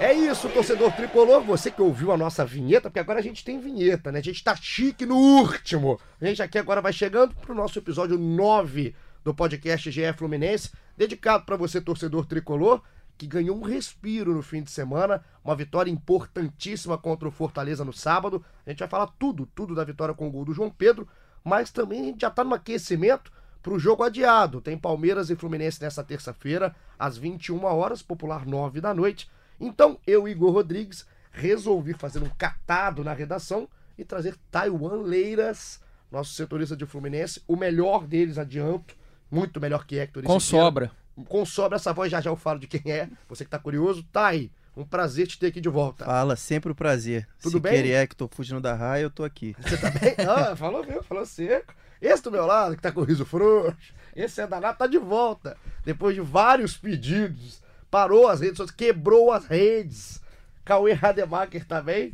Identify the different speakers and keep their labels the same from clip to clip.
Speaker 1: É isso, torcedor tricolor. Você que ouviu a nossa vinheta, porque agora a gente tem vinheta, né? A gente tá chique no último. A gente aqui agora vai chegando pro nosso episódio 9 do podcast GE Fluminense, dedicado para você, torcedor tricolor, que ganhou um respiro no fim de semana, uma vitória importantíssima contra o Fortaleza no sábado. A gente vai falar tudo, tudo da vitória com o gol do João Pedro, mas também a gente já tá no aquecimento para o jogo adiado. Tem Palmeiras e Fluminense nessa terça-feira, às 21 horas, popular 9 da noite. Então, eu, Igor Rodrigues, resolvi fazer um catado na redação e trazer Taiwan Leiras, nosso setorista de Fluminense, o melhor deles, adianto, muito melhor que Hector.
Speaker 2: Com sobra.
Speaker 1: Com sobra, essa voz já já eu falo de quem é, você que tá curioso. Tá aí, um prazer te ter aqui de volta.
Speaker 3: Fala, sempre um prazer.
Speaker 1: Tudo
Speaker 3: Se
Speaker 1: bem?
Speaker 3: querer é que tô fugindo da raia, eu tô aqui.
Speaker 1: Você tá bem? Ah, falou mesmo, falou seco. Esse do meu lado, que tá com o riso frouxo, esse é danado, tá de volta. Depois de vários pedidos, parou as redes sociais, quebrou as redes. Cauê Rademacher também.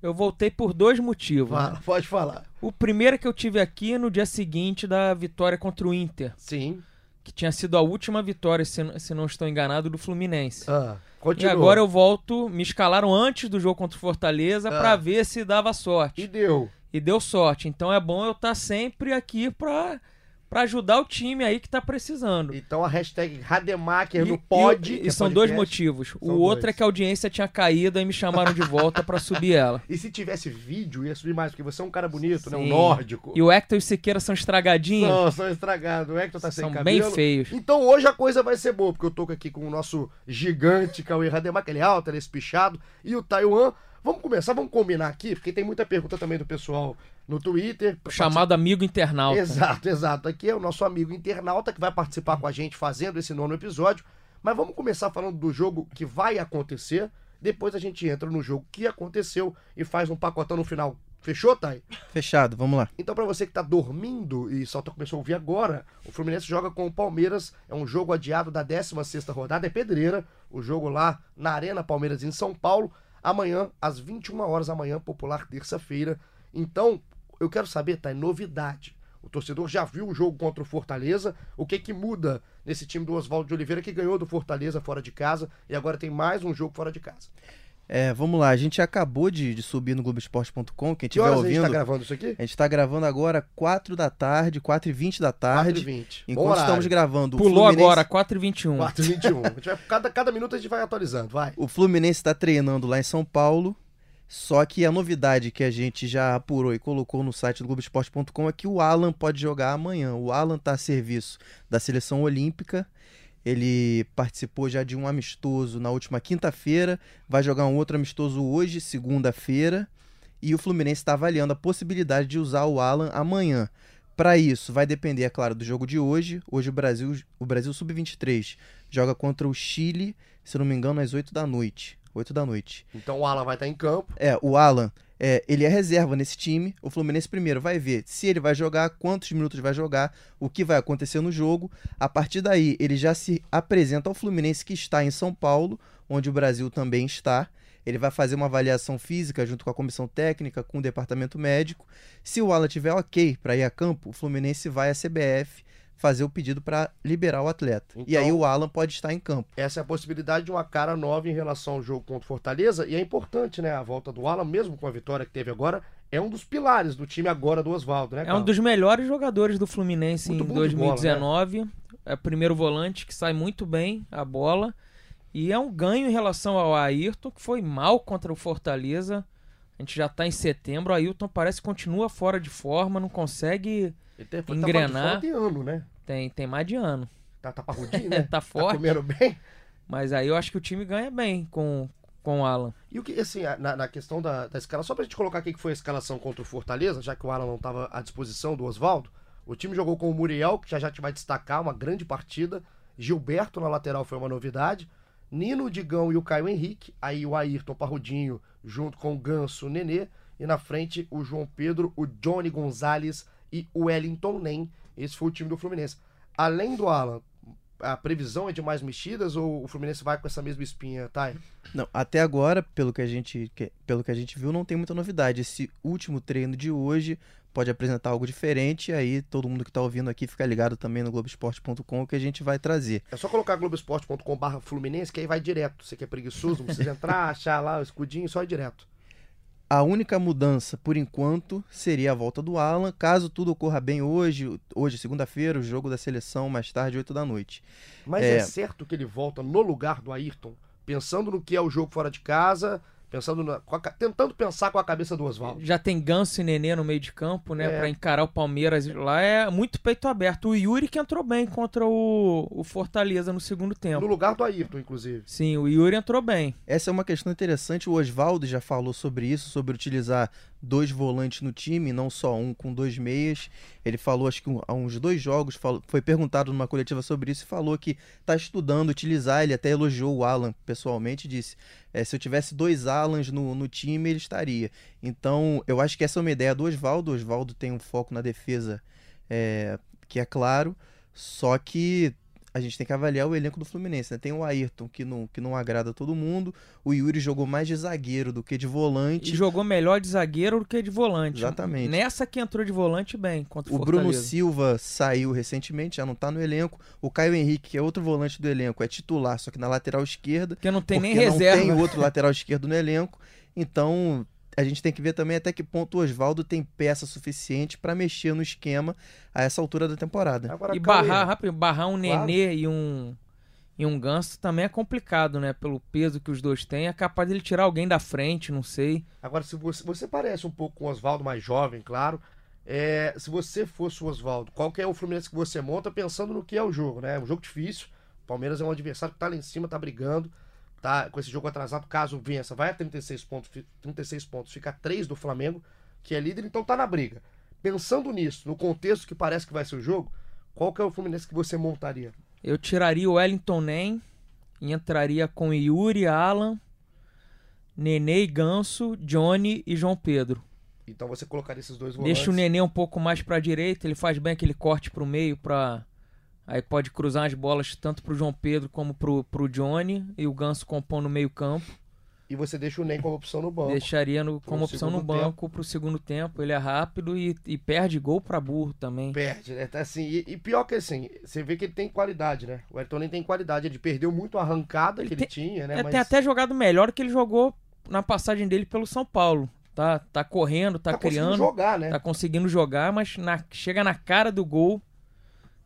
Speaker 2: Eu voltei por dois motivos. né?
Speaker 1: Fala, pode falar.
Speaker 2: O primeiro é que eu tive aqui no dia seguinte da vitória contra o Inter,
Speaker 1: Sim.
Speaker 2: que tinha sido a última vitória, se, se não estou enganado, do Fluminense.
Speaker 1: Ah,
Speaker 2: E
Speaker 1: continua.
Speaker 2: agora eu volto, me escalaram antes do jogo contra o Fortaleza
Speaker 1: Ah.
Speaker 2: pra ver se dava
Speaker 1: E
Speaker 2: sorte.
Speaker 1: deu.
Speaker 2: E deu sorte. Então é bom eu estar sempre aqui pra, pra ajudar o time aí que tá precisando.
Speaker 1: Então a hashtag Rademacher no pod.
Speaker 2: e- e
Speaker 1: é
Speaker 2: são dois motivos.
Speaker 1: São
Speaker 2: o outro
Speaker 1: dois.
Speaker 2: é que a audiência tinha caído e me chamaram de volta pra subir ela.
Speaker 1: E se tivesse vídeo, ia subir mais, porque você é um cara bonito, né? Um
Speaker 2: Sim.
Speaker 1: nórdico.
Speaker 2: E o Hector e o Siqueira são estragadinhos.
Speaker 1: Não, são estragados. O Hector tá sem
Speaker 2: São bem feios.
Speaker 1: Então hoje a coisa vai ser boa, porque eu tô aqui com o nosso gigante Cauê Rademacher, ele é alto, ele é espichado, e o Taiwan. Vamos começar, vamos combinar aqui, porque tem muita pergunta também do pessoal no Twitter.
Speaker 2: Chamado amigo internauta.
Speaker 1: Exato, exato. Aqui é o nosso amigo internauta que vai participar com a gente fazendo esse nono episódio. Mas vamos começar falando do jogo que vai acontecer. Depois a gente entra no jogo que aconteceu e faz um pacotão no final. Fechou, Thay?
Speaker 3: Fechado, vamos lá.
Speaker 1: Então, pra você que tá dormindo e só tá- começou a ouvir agora, o Fluminense joga com o Palmeiras. É um jogo adiado da 16ª rodada, é pedreira. O jogo lá na Arena Palmeiras em São Paulo. Amanhã, às 21 horas, amanhã, popular terça-feira. Então, eu quero saber, tá? É novidade. O torcedor já viu o jogo contra o Fortaleza. O que que muda nesse time do Oswaldo de Oliveira que ganhou do Fortaleza fora de casa e agora tem mais um jogo fora de casa?
Speaker 3: É, vamos lá, a gente acabou de, de subir no Globoesporte.com, quem
Speaker 1: Que
Speaker 3: estiver
Speaker 1: horas a gente
Speaker 3: ouvindo.
Speaker 1: tá gravando isso aqui?
Speaker 3: A gente tá gravando agora 4 da tarde, 4 e 20 da tarde.
Speaker 1: 4h20. Bom
Speaker 3: Enquanto
Speaker 1: horário.
Speaker 3: estamos gravando, o
Speaker 2: Pulou
Speaker 3: Fluminense,
Speaker 2: agora, 4h21.
Speaker 1: 4h21. A gente vai, cada, cada minuto a gente vai atualizando, vai.
Speaker 3: o Fluminense está treinando lá em São Paulo. Só que a novidade que a gente já apurou e colocou no site do Globoesporte.com é que o Alan pode jogar amanhã. O Alan está a serviço da seleção olímpica. Ele participou já de um amistoso na última quinta-feira, vai jogar um outro amistoso hoje, segunda-feira, e o Fluminense está avaliando a possibilidade de usar o Alan amanhã. Para isso, vai depender, é claro, do jogo de hoje. Hoje o Brasil, o Brasil Sub-23 joga contra o Chile, se não me engano, às 8 da noite. 8 da noite.
Speaker 1: Então o Alan vai estar em campo.
Speaker 3: É, o Alan, é, ele é reserva nesse time. O Fluminense primeiro vai ver se ele vai jogar, quantos minutos vai jogar, o que vai acontecer no jogo. A partir daí, ele já se apresenta ao Fluminense que está em São Paulo, onde o Brasil também está. Ele vai fazer uma avaliação física junto com a comissão técnica, com o departamento médico. Se o Alan tiver ok para ir a campo, o Fluminense vai à CBF fazer o pedido para liberar o atleta. E
Speaker 1: Então-
Speaker 3: aí o Alan pode estar em campo.
Speaker 1: Essa é a possibilidade de uma cara nova em relação ao jogo contra o Fortaleza. E é importante, né? A volta do Alan, mesmo com a vitória que teve agora, é um dos pilares do time agora do Oswaldo, né?
Speaker 2: É um
Speaker 1: Carlos?
Speaker 2: dos melhores jogadores do Fluminense
Speaker 1: Muito
Speaker 2: em
Speaker 1: bom de bola, né?
Speaker 2: 2019. É o primeiro volante que sai muito bem a bola. E é um ganho em relação ao Ayrton, que foi mal contra o Fortaleza. A gente já tá em setembro. O Ayrton parece que continua fora de forma, não consegue.
Speaker 1: Ele tem, tá
Speaker 2: engrenar.
Speaker 1: fora de ano, né?
Speaker 2: Tem, tem mais de ano.
Speaker 1: Tá, tá parrudinho, né?
Speaker 2: Tá
Speaker 1: Tá
Speaker 2: forte.
Speaker 1: comendo bem.
Speaker 2: Mas aí eu acho que o time ganha bem com, com o Alan.
Speaker 1: E o que, assim, na, na questão da, da escala, só pra gente colocar aqui que foi a escalação contra o Fortaleza, já que o Alan não estava à disposição do Oswaldo, o time jogou com o Muriel, que já já te vai destacar, uma grande partida. Gilberto na lateral foi uma novidade. Nino, Digão e o Caio Henrique. Aí o Ayrton Parrudinho junto com o Ganso, o Nenê. E na frente o João Pedro, o Johnny Gonzalez e o Wellington Nem. Esse foi o time do Fluminense. Além do Alan, a previsão é de mais mexidas ou o Fluminense vai com essa mesma espinha, Thay?
Speaker 3: Não, até agora, pelo que a gente, pelo que a gente viu, não tem muita novidade. Esse último treino de hoje pode apresentar algo diferente, e aí todo mundo que tá ouvindo aqui fica ligado também no Globoesporte.com que a gente vai trazer.
Speaker 1: É só colocar globoesporte.com.br Fluminense que aí vai direto. Você que é preguiçoso, não precisa entrar, achar lá o escudinho, só ir direto.
Speaker 3: A única mudança, por enquanto, seria a volta do Alan, caso tudo ocorra bem hoje, hoje, segunda-feira, o jogo da seleção, mais tarde, 8 da noite.
Speaker 1: Mas é...
Speaker 3: É.
Speaker 1: certo que ele volta no lugar do Ayrton, pensando no que é o jogo fora de casa, pensando na- com a tentando pensar com a cabeça do Oswaldo.
Speaker 2: Já tem Ganso e Nenê no meio de campo, né?
Speaker 1: É.
Speaker 2: Pra encarar o Palmeiras lá. É muito peito aberto. O Yuri que entrou bem contra o, o Fortaleza no segundo
Speaker 1: No
Speaker 2: tempo.
Speaker 1: lugar do Ayrton, inclusive.
Speaker 2: Sim, o Yuri entrou bem.
Speaker 3: Essa é uma questão interessante. O Oswaldo já falou sobre isso, sobre utilizar dois volantes no time, não só um com dois meias. Ele falou, acho que um- há uns dois jogos, falou- foi perguntado numa coletiva sobre isso e falou que está estudando utilizar. Ele até elogiou o Alan pessoalmente, disse: "É, se eu tivesse dois Alans no, no time, ele estaria. Então, eu acho que essa é uma ideia do Oswaldo. O Oswaldo tem um foco na defesa é, que é claro, só que a gente tem que avaliar o elenco do Fluminense, né? Tem o Ayrton, que não, que não agrada todo mundo. O Yuri jogou mais de zagueiro do que de
Speaker 2: E
Speaker 3: volante.
Speaker 2: jogou melhor de zagueiro do que de volante.
Speaker 3: Exatamente.
Speaker 2: Nessa que entrou de volante bem contra o,
Speaker 3: O Bruno. Silva saiu recentemente, já não tá no elenco. O Caio Henrique, que é outro volante do elenco, é titular, só que na lateral esquerda.
Speaker 2: Porque não tem nem reserva.
Speaker 3: Não tem outro lateral esquerdo no elenco. Então, a gente tem que ver também até que ponto o Oswaldo tem peça suficiente para mexer no esquema a essa altura da temporada.
Speaker 1: Agora,
Speaker 2: E
Speaker 1: Cauê,
Speaker 2: barrar, rápido, barrar um
Speaker 1: Claro.
Speaker 2: Nenê e um, e um Ganso também é complicado, né? Pelo peso que os dois têm. É capaz dele tirar alguém da frente, não sei.
Speaker 1: Agora, se você, você parece um pouco com o Oswaldo, mais jovem, claro. É, se você fosse o Oswaldo, qual que é o Fluminense que você monta pensando no que é o jogo, né? É um jogo difícil. O Palmeiras é um adversário que tá lá em cima, tá brigando. Tá com esse jogo atrasado, caso vença, vai a 36 pontos, fi- 36 pontos, fica a 3 do Flamengo, que é líder, então tá na briga. Pensando nisso, no contexto que parece que vai ser o jogo, qual que é o Fluminense que você montaria?
Speaker 2: Eu tiraria o Wellington Nem e entraria com Yuri, Alan, Nenê e Ganso, Johnny e João Pedro.
Speaker 1: Então você colocaria esses dois volantes.
Speaker 2: Deixa o Nenê um pouco mais pra direita, ele faz bem aquele corte pro meio pra. Aí pode cruzar as bolas tanto pro João Pedro como pro, pro Johnny e o Ganso compõe no meio campo.
Speaker 1: E você deixa o Nem como opção no banco.
Speaker 2: Deixaria no, como opção no banco pro segundo tempo. Ele é rápido e, e perde gol pra burro também.
Speaker 1: Perde, né? Tá assim, e, e pior que assim, você vê que ele tem qualidade, né? O Ayrton nem tem qualidade, ele perdeu muito a arrancada
Speaker 2: Ele
Speaker 1: que ele tinha, né?
Speaker 2: É,
Speaker 1: Mas
Speaker 2: Tem até jogado melhor que ele jogou na passagem dele pelo São Paulo. Tá, tá correndo, tá,
Speaker 1: tá conseguindo
Speaker 2: criando,
Speaker 1: jogar, né?
Speaker 2: tá conseguindo jogar, mas na- chega na cara do gol,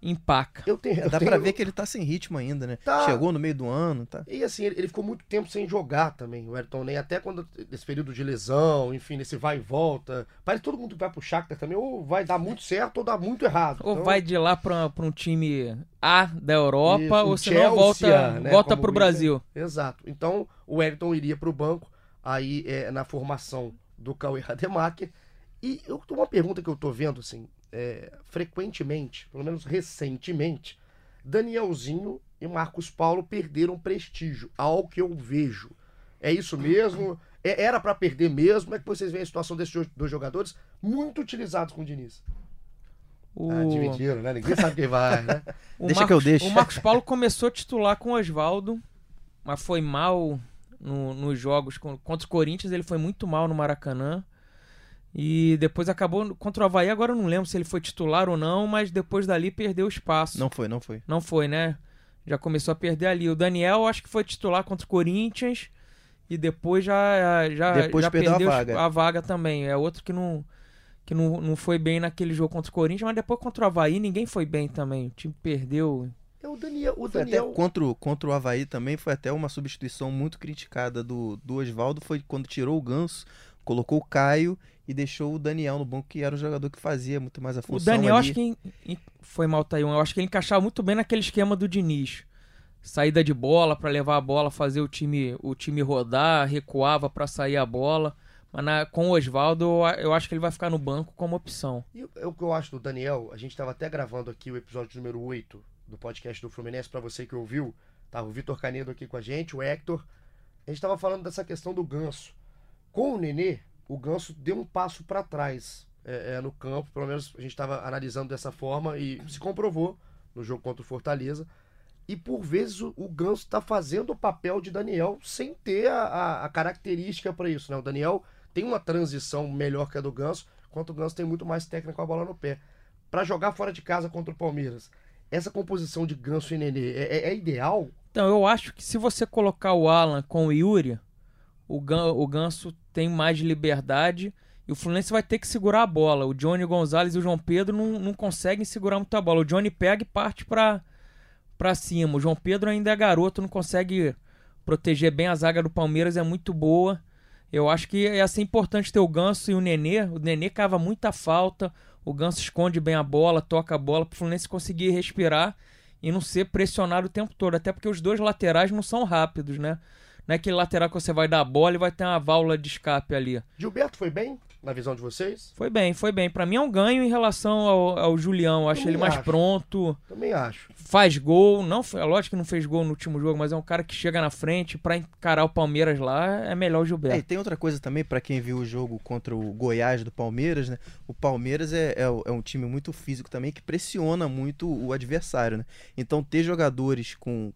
Speaker 2: empaca.
Speaker 1: Eu tenho, eu
Speaker 3: Dá
Speaker 1: tenho-
Speaker 3: pra ver que ele tá sem ritmo ainda, né?
Speaker 1: Tá.
Speaker 3: Chegou no meio do ano, tá?
Speaker 1: E assim, ele, ele ficou muito tempo sem jogar também, o Ayrton nem até quando nesse período de lesão, enfim, nesse vai e volta. Parece que todo mundo que vai pro Shakhtar também ou vai dar muito certo ou dar muito errado.
Speaker 2: Ou
Speaker 1: Então,
Speaker 2: vai de lá pra, pra um time A da Europa,
Speaker 1: Isso,
Speaker 2: ou
Speaker 1: um
Speaker 2: se não
Speaker 1: Chelsea,
Speaker 2: volta,
Speaker 1: né,
Speaker 2: volta pro
Speaker 1: o
Speaker 2: Brasil.
Speaker 1: Exato. Então, o Wellington iria pro banco, aí é, na formação do Cauê Rademacher. E eu uma pergunta que eu tô vendo, assim, é, frequentemente, pelo menos recentemente, Danielzinho e Marcos Paulo perderam prestígio, ao que eu vejo. É isso mesmo? É- era pra perder mesmo? Como é que vocês veem a situação desses dois jogadores muito utilizados com o Diniz?
Speaker 2: O,
Speaker 1: Ah, dividiram, né? Ninguém sabe quem vai, né?
Speaker 2: o
Speaker 3: Deixa
Speaker 2: Marcos,
Speaker 3: que eu deixo.
Speaker 2: O Marcos Paulo começou a titular com o Oswaldo, mas foi mal no- nos jogos con- contra o Corinthians, ele foi muito mal no Maracanã. E depois acabou contra o Havaí, agora eu não lembro se ele foi titular ou não, mas depois dali perdeu espaço.
Speaker 3: Não foi, não foi.
Speaker 2: Não foi, né? Já começou a perder ali. O Daniel acho que foi titular contra o Corinthians e depois já já,
Speaker 3: Depois
Speaker 2: já
Speaker 3: perdeu a
Speaker 2: perdeu
Speaker 3: vaga.
Speaker 2: a vaga também. É outro que não que não, não foi bem naquele jogo contra o Corinthians, mas depois contra o Havaí ninguém foi bem também. O time perdeu.
Speaker 1: É o Daniel. O
Speaker 3: Foi
Speaker 1: Daniel...
Speaker 3: até contra, o- contra o Havaí também foi até uma substituição muito criticada do, do Oswaldo. Foi quando tirou o Ganso, colocou o Caio e deixou o Daniel no banco, que era o jogador que fazia muito mais a
Speaker 2: O
Speaker 3: função.
Speaker 2: Daniel
Speaker 3: ali.
Speaker 2: acho que foi mal Taiwan. Eu acho que ele encaixava muito bem naquele esquema do Diniz. Saída de bola para levar a bola, fazer o time o time rodar, recuava para sair a bola. Mas na- com o Oswaldo, eu acho que ele vai ficar no banco como opção.
Speaker 1: E o o que eu acho do Daniel, a gente estava até gravando aqui o episódio número 8 do podcast do Fluminense, para você que ouviu, Tava o Vitor Canedo aqui com a gente, o Hector. A gente tava falando dessa questão do ganso. Com o Nenê, o ganso deu um passo para trás é, é, no campo. Pelo menos a gente estava analisando dessa forma e se comprovou no jogo contra o Fortaleza. E por vezes o, o Ganso está fazendo o papel de Daniel sem ter a, a, a característica para isso. Né? O Daniel tem uma transição melhor que a do Ganso, enquanto o Ganso tem muito mais técnica com a bola no pé. Para jogar fora de casa contra o Palmeiras, essa composição de Ganso e Nenê é, é- é ideal?
Speaker 2: Então, eu acho que se você colocar o Alan com o Yuri, o, Gan- o Ganso tem mais liberdade e o Fluminense vai ter que segurar a bola. O Johnny Gonzalez e o João Pedro não, não conseguem segurar muito a bola. O Johnny pega e parte pra, pra cima. O João Pedro ainda é garoto, não consegue proteger bem a zaga do Palmeiras, é muito boa. Eu acho que ia ser importante ter o Ganso e o Nenê. O Nenê cava muita falta. O Ganso esconde bem a bola, toca a bola para o Fluminense conseguir respirar e não ser pressionado o tempo todo. Até porque os dois laterais não são rápidos, né? Não é aquele lateral que você vai dar a bola e vai ter uma válvula de escape ali.
Speaker 1: Gilberto foi bem, na visão de vocês?
Speaker 2: Foi bem, foi bem. Pra mim é um ganho em relação ao, ao Julião. Eu acho
Speaker 1: Também
Speaker 2: ele mais
Speaker 1: acho.
Speaker 2: pronto,
Speaker 1: Também acho.
Speaker 2: faz gol. Não, é lógico que não fez gol no último jogo, mas é um cara que chega na frente pra encarar o Palmeiras lá. É melhor o
Speaker 3: É, e
Speaker 2: Gilberto.
Speaker 3: tem outra coisa também, pra quem viu o jogo contra o Goiás do Palmeiras, né? O Palmeiras é, é, é um time muito físico também que pressiona muito o adversário, né? Então ter jogadores com,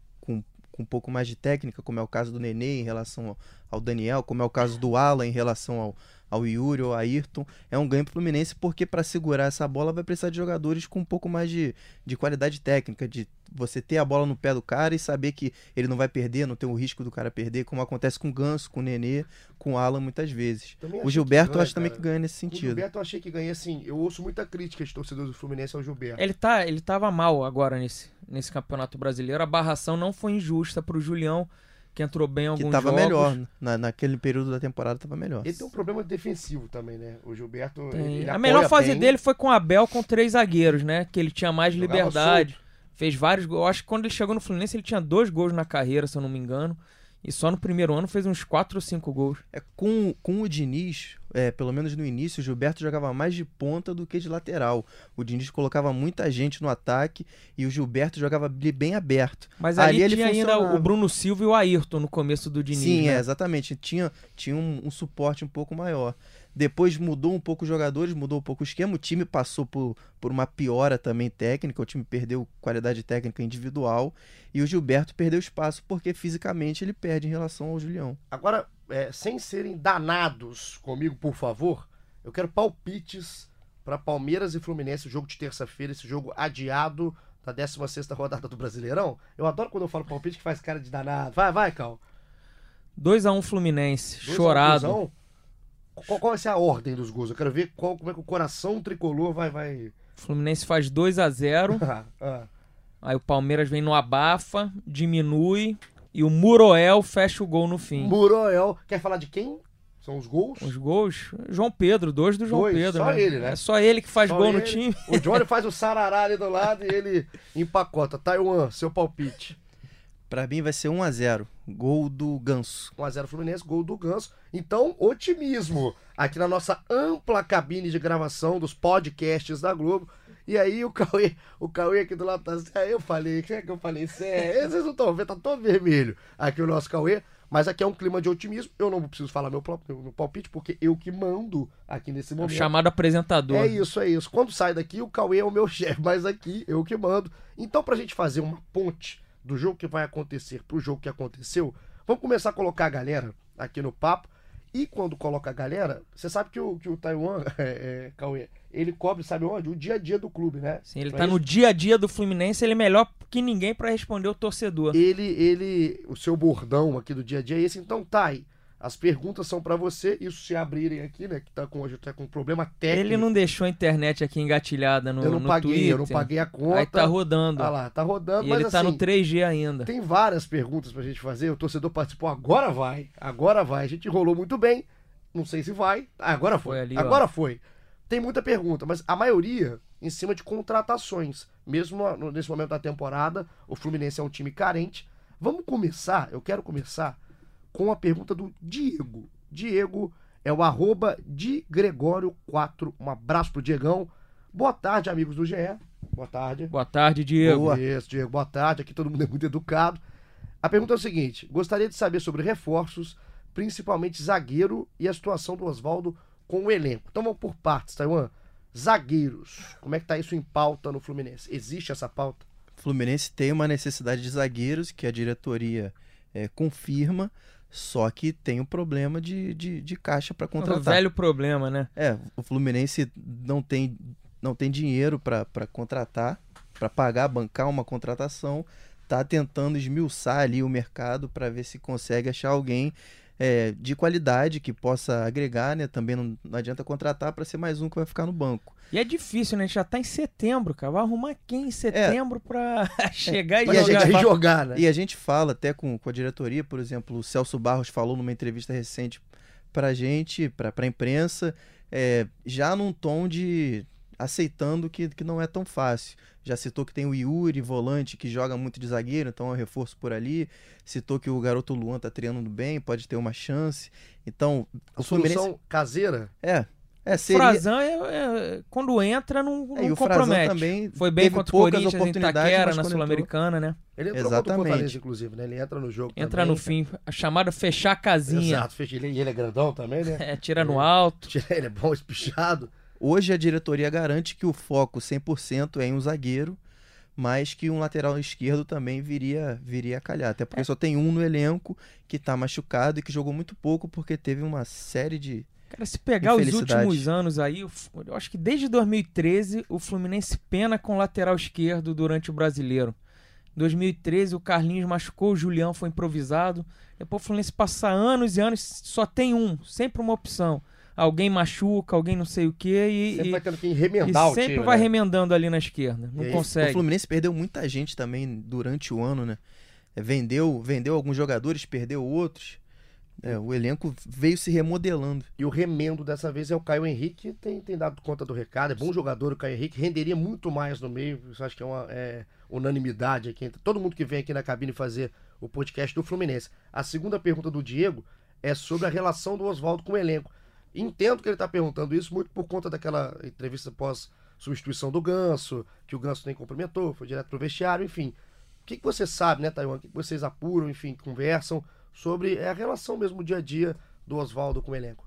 Speaker 3: com, um pouco mais de técnica, como é o caso do Nenê em relação ao, Daniel, como é o caso do Alan em relação ao, ao Yuri ou Ayrton, é um ganho pro Fluminense porque pra segurar essa bola vai precisar de jogadores com um pouco mais de, de qualidade técnica, de você ter a bola no pé do cara e saber que ele não vai perder, não tem o risco do cara perder, como acontece com o Ganso, com o Nenê, com o Alan muitas vezes.
Speaker 1: Também
Speaker 3: O Gilberto
Speaker 1: que
Speaker 3: eu acho também
Speaker 1: cara.
Speaker 3: que ganha nesse
Speaker 1: O
Speaker 3: sentido.
Speaker 1: Gilberto eu achei que ganha assim. Eu ouço muita crítica de torcedores do Fluminense ao Gilberto.
Speaker 2: Ele, tá, ele tava mal agora nesse, nesse campeonato brasileiro. A barração não foi injusta pro Julião, que entrou bem em alguns
Speaker 3: Que tava
Speaker 2: jogos.
Speaker 3: melhor. Na, naquele período da temporada tava melhor.
Speaker 1: Ele tem um problema defensivo também, né? O Gilberto.
Speaker 2: Tem.
Speaker 1: ele
Speaker 2: A melhor fase
Speaker 1: bem.
Speaker 2: dele foi com o Abel com três zagueiros, né? Que ele tinha mais
Speaker 1: Jogava
Speaker 2: liberdade. Fez vários gols. Eu acho que quando ele chegou no Fluminense, ele tinha dois gols na carreira, se eu não me engano. E só no primeiro ano fez uns quatro ou cinco gols.
Speaker 3: É, com, com o Diniz, é, pelo menos no início, o Gilberto jogava mais de ponta do que de lateral. O Diniz colocava muita gente no ataque e o Gilberto jogava bem aberto.
Speaker 2: Mas
Speaker 3: Ali
Speaker 2: ali,
Speaker 3: ele
Speaker 2: tinha ainda o Bruno Silva e o Ayrton no começo do Diniz.
Speaker 3: Sim,
Speaker 2: né?
Speaker 3: é, exatamente. Tinha, tinha um, um suporte um pouco maior. Depois mudou um pouco os jogadores, mudou um pouco o esquema. O time passou por, por uma piora também técnica. O time perdeu qualidade técnica individual. E o Gilberto perdeu espaço porque fisicamente ele perde em relação ao Julião.
Speaker 1: Agora, é, sem serem danados comigo, por favor, eu quero palpites para Palmeiras e Fluminense, o jogo de terça-feira, esse jogo adiado da 16 rodada do Brasileirão. Eu adoro quando eu falo palpite que faz cara de danado. Vai, vai, Cal.
Speaker 2: 2x1 Fluminense,
Speaker 1: Dois a um,
Speaker 2: chorado.
Speaker 1: Qual, qual vai ser a ordem dos gols? Eu quero ver qual, como é que o coração tricolor vai. vai...
Speaker 2: Fluminense faz 2 a 0
Speaker 1: Ah, ah.
Speaker 2: Aí o Palmeiras vem no abafa, diminui. E o Muroel fecha o gol no fim.
Speaker 1: Muroel. Quer falar de quem? São os gols?
Speaker 2: Os gols, João Pedro, dois do João
Speaker 1: Dois,
Speaker 2: Pedro.
Speaker 1: só
Speaker 2: né?
Speaker 1: ele, né?
Speaker 2: É só ele que faz
Speaker 1: Só
Speaker 2: gol no
Speaker 1: ele.
Speaker 2: time.
Speaker 1: O Johnny faz o sarará ali do lado e ele empacota. Taiwan, seu palpite.
Speaker 3: Pra mim vai ser 1 a 0 Gol do Ganso.
Speaker 1: 1x0 Fluminense, gol do Ganso. Então, otimismo aqui na nossa ampla cabine de gravação dos podcasts da Globo. E aí o Cauê, o Cauê aqui do lado tá assim, aí eu falei, quem é que eu falei? É, vocês não estão vendo, tá todo vermelho aqui o nosso Cauê. Mas aqui é um clima de otimismo. Eu não preciso falar meu, pró- meu, palpite, porque eu que mando aqui nesse
Speaker 2: O
Speaker 1: momento.
Speaker 2: chamado apresentador.
Speaker 1: É isso, é isso. Quando sai daqui, o Cauê é o meu chefe, mas aqui eu que mando. Então, pra gente fazer uma ponte do jogo que vai acontecer pro jogo que aconteceu, vamos começar a colocar a galera aqui no papo. E quando coloca a galera, você sabe que o, que o Taiwan, é, é, Cauê, ele cobre, sabe onde? O dia a dia do clube, né?
Speaker 2: Sim, ele
Speaker 1: Não
Speaker 2: tá
Speaker 1: é
Speaker 2: no dia a dia do Fluminense, ele é melhor que ninguém pra responder o torcedor.
Speaker 1: Ele, ele, o seu bordão aqui do dia a dia é esse. Então, Thay, as perguntas são pra você. Isso se abrirem aqui, né? Que tá com hoje tá com problema técnico.
Speaker 2: Ele não deixou a internet aqui engatilhada no,
Speaker 1: eu não
Speaker 2: no
Speaker 1: paguei,
Speaker 2: Twitter.
Speaker 1: eu não paguei a conta.
Speaker 2: Aí tá rodando.
Speaker 1: Ah lá, tá rodando,
Speaker 2: e
Speaker 1: mas
Speaker 2: ele tá
Speaker 1: assim,
Speaker 2: no 3G ainda.
Speaker 1: Tem várias perguntas pra gente fazer. O torcedor participou, agora vai. Agora vai. A gente enrolou muito bem. Não sei se vai. Ah, agora foi.
Speaker 2: Foi ali, ó.
Speaker 1: agora foi. Tem muita pergunta, mas a maioria em cima de contratações. Mesmo nesse momento da temporada, o Fluminense é um time carente. Vamos começar, eu quero começar com a pergunta do Diego. Diego é o arroba de Gregório4. Um abraço pro Diegão. Boa tarde, amigos do GE. Boa tarde.
Speaker 2: Boa tarde, Diego.
Speaker 3: Boa.
Speaker 1: Isso, Diego, boa tarde. Aqui todo mundo é muito educado. A pergunta é o seguinte: gostaria de saber sobre reforços, principalmente zagueiro e a situação do Oswaldo com o elenco. Então vamos por partes, Taiwan. Zagueiros. Como é que tá isso em pauta no Fluminense? Existe essa pauta?
Speaker 3: O Fluminense tem uma necessidade de zagueiros que a diretoria é, confirma, só que tem um problema de, de, de caixa para
Speaker 2: O
Speaker 3: contratar.
Speaker 2: velho problema, né?
Speaker 3: É, o Fluminense não tem, não tem dinheiro para contratar, para pagar, bancar uma contratação. Tá tentando esmiuçar ali o mercado para ver se consegue achar alguém é, de qualidade que possa agregar, né? Também não, não adianta contratar para ser mais um que vai ficar no banco.
Speaker 2: E é difícil, né? A gente já tá em setembro, cara. Vai arrumar quem em setembro pra chegar e
Speaker 3: É. E a
Speaker 2: jogar?
Speaker 3: gente
Speaker 1: Vai
Speaker 3: fala-
Speaker 1: jogar, né?
Speaker 3: E a gente fala até com, com a diretoria, por exemplo, o Celso Barros falou numa entrevista recente pra gente, pra, pra imprensa, é, já num tom de aceitando que, que não é tão fácil. Já citou que tem o Yuri, volante, que joga muito de zagueiro, então é um reforço por ali. Citou que o garoto Luan tá treinando bem, pode ter uma chance. Então,
Speaker 1: A
Speaker 3: o Fluminense.
Speaker 1: solução caseira?
Speaker 3: É, é,
Speaker 2: O
Speaker 3: seria.
Speaker 2: Frazan, é, é- quando entra, não, não
Speaker 3: É, o Frazan
Speaker 2: compromete.
Speaker 3: também
Speaker 2: Foi bem contra o Corinthians em
Speaker 3: oportunidades,
Speaker 2: Itaquera, na Sul-Americana, né?
Speaker 1: Ele entrou contra o
Speaker 3: Exatamente.
Speaker 1: Fortaleza, inclusive, né? Ele entra no jogo
Speaker 2: Entra
Speaker 1: também.
Speaker 2: no fim, a chamada fechar a casinha.
Speaker 1: Exato, ele, e ele é grandão também, né?
Speaker 2: É, tira no alto.
Speaker 1: Ele é bom, espichado.
Speaker 3: Hoje a diretoria garante que o foco 100% é em um zagueiro, mas que um lateral esquerdo também viria, viria a calhar. Até
Speaker 2: É.
Speaker 3: porque só tem um no elenco que tá machucado e que jogou muito pouco porque teve uma série de.
Speaker 2: Cara, se pegar os últimos anos aí, eu acho que desde 2013 o Fluminense pena com lateral esquerdo durante o brasileiro. Em 2013 o Carlinhos machucou, o Julião foi improvisado. Depois o Fluminense passa anos e anos, só tem um, sempre uma opção. Alguém machuca, alguém não sei o quê, e,
Speaker 1: Sempre
Speaker 2: e-
Speaker 1: vai tendo que
Speaker 2: e
Speaker 1: remendar o
Speaker 2: sempre
Speaker 1: time,
Speaker 2: vai
Speaker 1: né?
Speaker 2: remendando ali na esquerda. Não
Speaker 1: E aí, o
Speaker 3: O
Speaker 2: consegue.
Speaker 3: Fluminense perdeu muita gente também durante o ano, né? É, vendeu, vendeu alguns jogadores, perdeu outros. É, o elenco veio se remodelando.
Speaker 1: E o remendo dessa vez é o Caio Henrique, tem, tem dado conta do recado. É bom jogador o Caio Henrique, renderia muito mais no meio. Isso acho que é uma é, unanimidade aqui entre todo mundo que vem aqui na cabine fazer o podcast do Fluminense. A segunda pergunta do Diego é sobre a relação do Oswaldo com o elenco. Entendo que ele está perguntando isso muito por conta daquela entrevista pós substituição do Ganso, que o Ganso nem cumprimentou, foi direto pro vestiário, enfim. O que, que você sabe, né, Taiwan? O que, que vocês apuram, enfim, conversam sobre é, a relação mesmo dia a dia do Oswaldo com o elenco?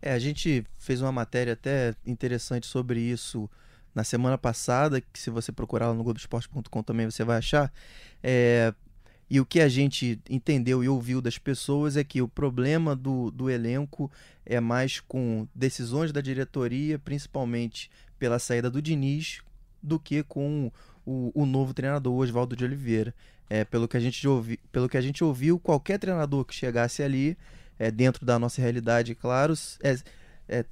Speaker 3: É, a gente fez uma matéria até interessante sobre isso na semana passada, que se você procurar lá no Globoesporte.com também você vai achar. É, e o que a gente entendeu e ouviu das pessoas é que o problema do, do elenco é mais com decisões da diretoria, principalmente pela saída do Diniz, do que com o, o novo treinador, Oswaldo de Oliveira. É, pelo, que a gente ouvi, pelo que a gente ouviu, qualquer treinador que chegasse ali, é, dentro da nossa realidade, claro, é, é,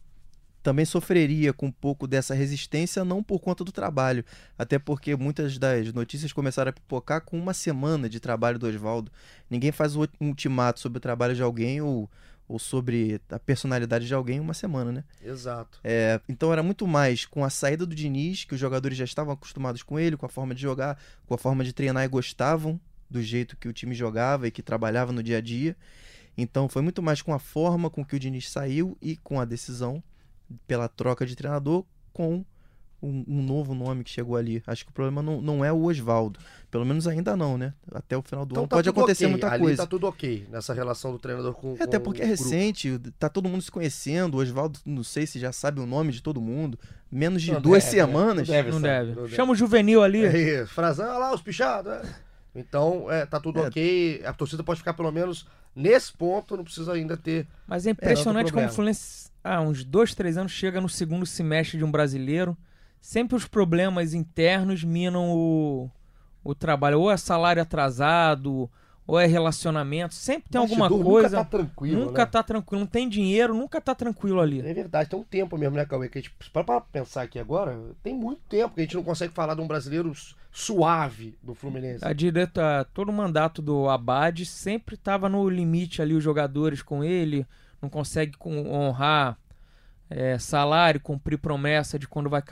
Speaker 3: também sofreria com um pouco dessa resistência, não por conta do trabalho, até porque muitas das notícias começaram a pipocar com uma semana de trabalho do Oswaldo. Ninguém faz um ultimato sobre o trabalho de alguém ou, ou sobre a personalidade de alguém em uma semana, né?
Speaker 1: Exato.
Speaker 3: É, então era muito mais com a saída do Diniz, que os jogadores já estavam acostumados com ele, com a forma de jogar, com a forma de treinar e gostavam do jeito que o time jogava e que trabalhava no dia a dia. Então foi muito mais com a forma com que o Diniz saiu e com a decisão pela troca de treinador com um, um novo nome que chegou ali. Acho que o problema não, não é o Oswaldo. Pelo menos ainda não, né? Até o final do ano pode
Speaker 1: tudo
Speaker 3: acontecer
Speaker 1: ok.
Speaker 3: muita
Speaker 1: Ali
Speaker 3: coisa.
Speaker 1: tá tudo ok nessa relação do treinador com,
Speaker 3: É, até
Speaker 1: com
Speaker 3: porque
Speaker 1: o
Speaker 3: é
Speaker 1: grupo.
Speaker 3: recente, tá todo mundo se conhecendo. O Oswaldo, não sei se já sabe o nome de todo mundo. Menos de
Speaker 1: Não
Speaker 3: duas
Speaker 1: deve, né?
Speaker 3: semanas.
Speaker 1: Não deve,
Speaker 2: Não
Speaker 1: sabe?
Speaker 2: deve. Chama o juvenil ali.
Speaker 1: É, Frazão, olha lá os pichados. é. Então, é, tá tudo
Speaker 3: É.
Speaker 1: ok. A torcida pode ficar pelo menos nesse ponto, não precisa ainda ter.
Speaker 2: Mas é impressionante
Speaker 1: outro
Speaker 2: como o. Fluminense, há uns dois, três anos, chega no segundo semestre de um brasileiro. Sempre os problemas internos minam o, o trabalho. Ou é salário atrasado, ou é relacionamento. Sempre tem alguma
Speaker 1: Bastidor
Speaker 2: coisa.
Speaker 1: Nunca tá tranquilo.
Speaker 2: Nunca
Speaker 1: né?
Speaker 2: tá tranquilo. Não tem dinheiro, nunca tá tranquilo ali.
Speaker 1: É verdade, tem um tempo mesmo, né, Cauê? Que a gente, para pra pensar aqui agora, tem muito tempo que a gente não consegue falar de um brasileiro su- suave do Fluminense.
Speaker 2: A direta, todo o mandato do Abad sempre tava no limite ali, os jogadores com ele. Não consegue com- honrar é, salário, cumprir promessa de quando vai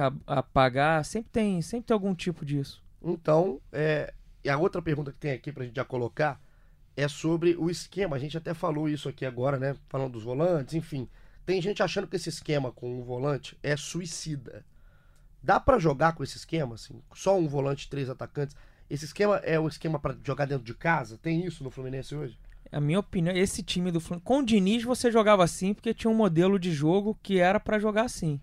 Speaker 2: pagar. Sempre tem, sempre tem algum tipo disso.
Speaker 1: Então, é, e a outra pergunta que tem aqui pra gente já colocar é sobre o esquema. A gente até falou isso aqui agora, né? Falando dos volantes, enfim. Tem gente achando que esse esquema com um volante é suicida. Dá pra jogar com esse esquema, assim? Só um volante, três atacantes. Esse esquema é o esquema pra jogar dentro de casa? Tem isso no Fluminense hoje?
Speaker 2: A minha opinião, esse time do Fluminense. Com o Diniz você jogava assim porque tinha um modelo de jogo que era pra jogar assim.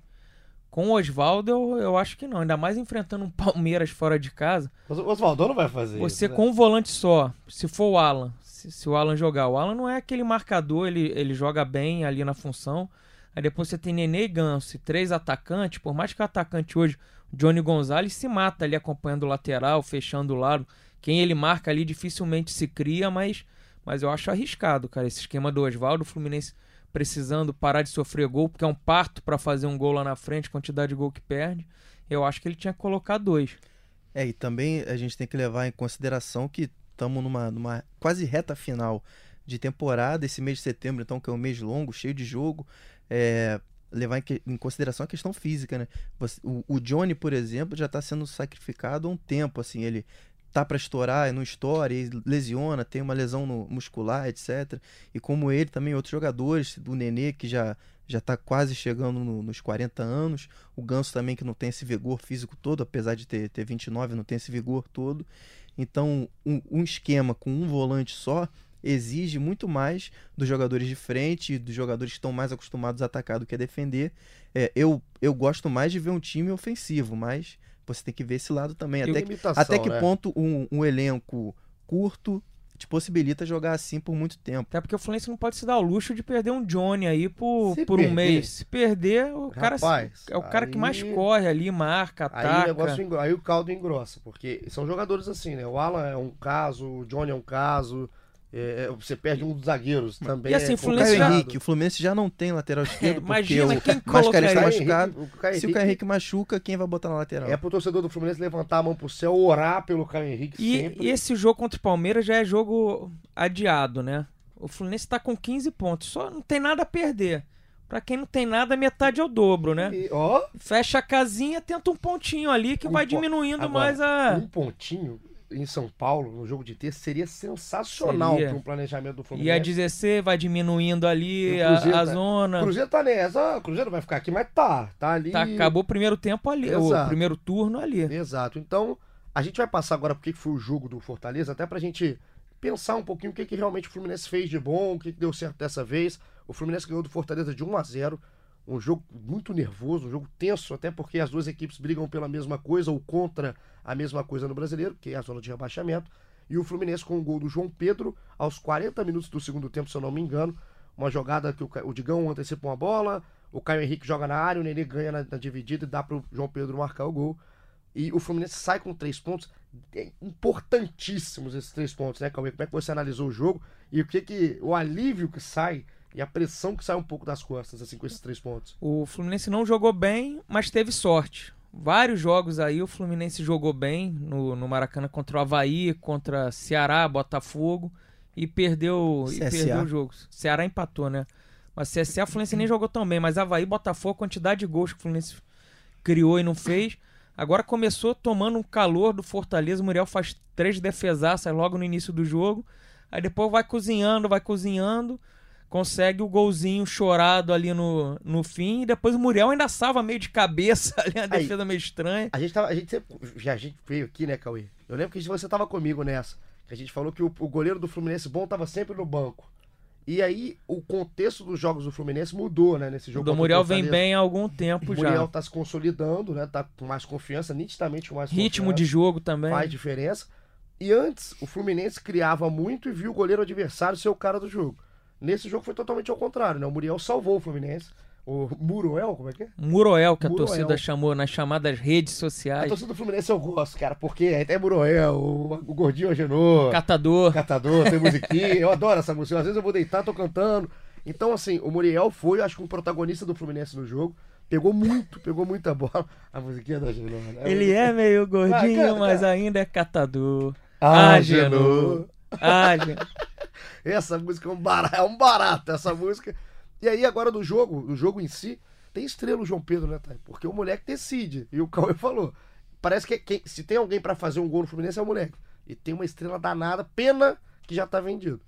Speaker 2: Com o Oswaldo, eu, eu acho que não. Ainda mais enfrentando um Palmeiras fora de casa.
Speaker 1: O Oswaldo não vai fazer
Speaker 2: Você
Speaker 1: isso. né?
Speaker 2: com um volante só, se for o Alan, se, se o Alan jogar, o Alan não é aquele marcador, ele, ele joga bem ali na função. Aí depois você tem Nenê e Ganso três atacantes, por mais que o atacante hoje, Johnny Gonzalez, se mata ali acompanhando o lateral, fechando o lado. Quem ele marca ali dificilmente se cria, mas, mas eu acho arriscado, cara, esse esquema do Oswaldo, o Fluminense precisando parar de sofrer gol, porque é um parto pra fazer um gol lá na frente, quantidade de gol que perde. Eu acho que ele tinha que colocar dois.
Speaker 3: É, e também a gente tem que levar em consideração que estamos numa, numa quase reta final de temporada, esse mês de setembro, então, que é um mês longo, cheio de jogo. É, levar em, que- em consideração a questão física, né? Você- o, o Johnny, por exemplo, já está sendo sacrificado há um tempo, assim, ele tá para estourar, não estoura, e lesiona, tem uma lesão no- muscular, etc. E como ele, também outros jogadores, do Nenê, que já já tá quase chegando no- nos 40 anos, o Ganso também que não tem esse vigor físico todo, apesar de ter, ter 29, não tem esse vigor todo. Então, um, um esquema com um volante só exige muito mais dos jogadores de frente, dos jogadores que estão mais acostumados a atacar do que a defender. É, eu, eu gosto mais de ver um time ofensivo, mas você tem que ver esse lado também. Até que, até que
Speaker 1: né?
Speaker 3: ponto um, um elenco curto te possibilita jogar assim por muito tempo.
Speaker 2: Até porque o Fluminense não pode se dar o luxo de perder um Johnny aí por,
Speaker 1: Se
Speaker 2: por um mês. Se perder, o cara
Speaker 1: Rapaz,
Speaker 2: é o cara que mais
Speaker 1: aí-
Speaker 2: corre ali, marca,
Speaker 1: Aí o,
Speaker 2: ataca.
Speaker 1: negócio aí o caldo engrossa, porque são jogadores assim, né? O Alan é um caso, o Johnny é um caso, é, você perde um dos zagueiros também.
Speaker 2: E assim,
Speaker 1: é
Speaker 2: o
Speaker 3: O
Speaker 2: Fluminense
Speaker 3: Caio
Speaker 2: já-
Speaker 3: Henrique, o Fluminense já não tem lateral esquerdo porque
Speaker 2: imagina
Speaker 3: o
Speaker 2: quem
Speaker 3: Mascarenhas
Speaker 2: colocaria-
Speaker 3: está machucado.
Speaker 1: Henrique- o Caio
Speaker 3: Se o Caio Henrique machuca, quem vai botar na lateral?
Speaker 1: É pro torcedor do Fluminense levantar a mão pro céu, orar pelo Caio Henrique
Speaker 2: E,
Speaker 1: sempre.
Speaker 2: e esse jogo contra o Palmeiras já é jogo adiado, né? O Fluminense tá com 15 pontos, só não tem nada a perder. Pra quem não tem nada, metade é o dobro, né?
Speaker 1: E,
Speaker 2: Fecha a casinha, tenta um pontinho ali que
Speaker 1: Um
Speaker 2: vai
Speaker 1: po-
Speaker 2: diminuindo
Speaker 1: Agora,
Speaker 2: mais a.
Speaker 1: um pontinho em São Paulo, no jogo de terça, seria sensacional para um planejamento do
Speaker 2: E a
Speaker 1: Fluminense.
Speaker 2: 16 vai diminuindo ali
Speaker 1: o
Speaker 2: a, a
Speaker 1: né?
Speaker 2: zona.
Speaker 1: O Cruzeiro tá nessa, o Cruzeiro vai ficar aqui, mas tá, tá ali.
Speaker 2: Tá, acabou o primeiro tempo ali, o
Speaker 1: Exato.
Speaker 2: primeiro turno ali.
Speaker 1: Exato. Então, a gente vai passar agora por que que foi o jogo do Fortaleza, até pra gente pensar um pouquinho o que, que realmente o Fluminense fez de bom, o que, que deu certo dessa vez. O Fluminense ganhou do Fortaleza de 1 a 0 um jogo muito nervoso, um jogo tenso, até porque as duas equipes brigam pela mesma coisa ou contra a mesma coisa no brasileiro, que é a zona de rebaixamento. E o Fluminense com o gol do João Pedro aos 40 minutos do segundo tempo, se eu não me engano. Uma jogada que o, o Digão antecipa uma bola, o Caio Henrique joga na área, o Nenê ganha na, na dividida e dá pro João Pedro marcar o gol. E o Fluminense sai com três pontos. É importantíssimos esses três pontos, né, Cauê? Como é que você analisou o jogo? E o que que. O alívio que sai e a pressão que sai um pouco das costas, assim, com esses três pontos.
Speaker 2: O Fluminense não jogou bem, mas teve sorte. Vários jogos aí o Fluminense jogou bem no, no Maracanã contra o Havaí, contra Ceará, Botafogo e perdeu, e perdeu o jogo. Ceará empatou, né? Mas CSA o Fluminense nem jogou tão bem, mas Havaí, Botafogo, quantidade de gols que o Fluminense criou e não fez. Agora começou tomando um calor do Fortaleza. O Muriel faz três defesaças logo no início do jogo. Aí depois vai cozinhando, vai cozinhando. Consegue o golzinho chorado ali no, no fim. E depois o Muriel ainda salva meio de cabeça ali, a
Speaker 1: Aí.
Speaker 2: defesa meio estranha.
Speaker 1: A gente, tava, a gente sempre. Já a gente veio aqui, né, Cauê? Eu lembro que você tava comigo nessa. Que a gente falou que o, o goleiro do Fluminense bom tava sempre no banco. E aí, o contexto dos jogos do Fluminense mudou, né? Nesse
Speaker 2: O
Speaker 1: jogo. contra
Speaker 2: Muriel vem bem há algum tempo
Speaker 1: O
Speaker 2: já.
Speaker 1: Muriel tá se consolidando, né? Tá com mais confiança, nitidamente com mais
Speaker 2: Ritmo de jogo também.
Speaker 1: faz diferença. E antes, o Fluminense criava muito e viu o goleiro adversário ser o cara do jogo. Nesse jogo foi totalmente ao contrário, né? O Muriel salvou o Fluminense. O Muruel, como é que é?
Speaker 2: Muroel, que a
Speaker 1: Muroel.
Speaker 2: torcida chamou nas chamadas redes
Speaker 1: A
Speaker 2: sociais.
Speaker 1: torcida do Fluminense eu gosto, cara, porque é Muruel, o, o Gordinho Agenor,
Speaker 2: Catador.
Speaker 1: Catador, tem musiquinha. Eu adoro essa música. Às vezes eu vou deitar, tô cantando. Então, assim, o Muriel foi, acho que, um protagonista do Fluminense no jogo. Pegou muito, pegou muita bola. A musiquinha da Agenor, né?
Speaker 2: Ele é meio gordinho,
Speaker 1: canta,
Speaker 2: mas
Speaker 1: canta.
Speaker 2: ainda é catador.
Speaker 1: Agenor.
Speaker 2: Agenor.
Speaker 1: Essa música é um barato, é um barato essa música. E aí, agora do jogo, do jogo em si, tem estrela o João Pedro, né, Thay? Porque o moleque decide. E o Cauê falou. Parece que quem- se tem alguém pra fazer um gol no Fluminense é o moleque. E tem uma estrela danada, pena que já tá vendido.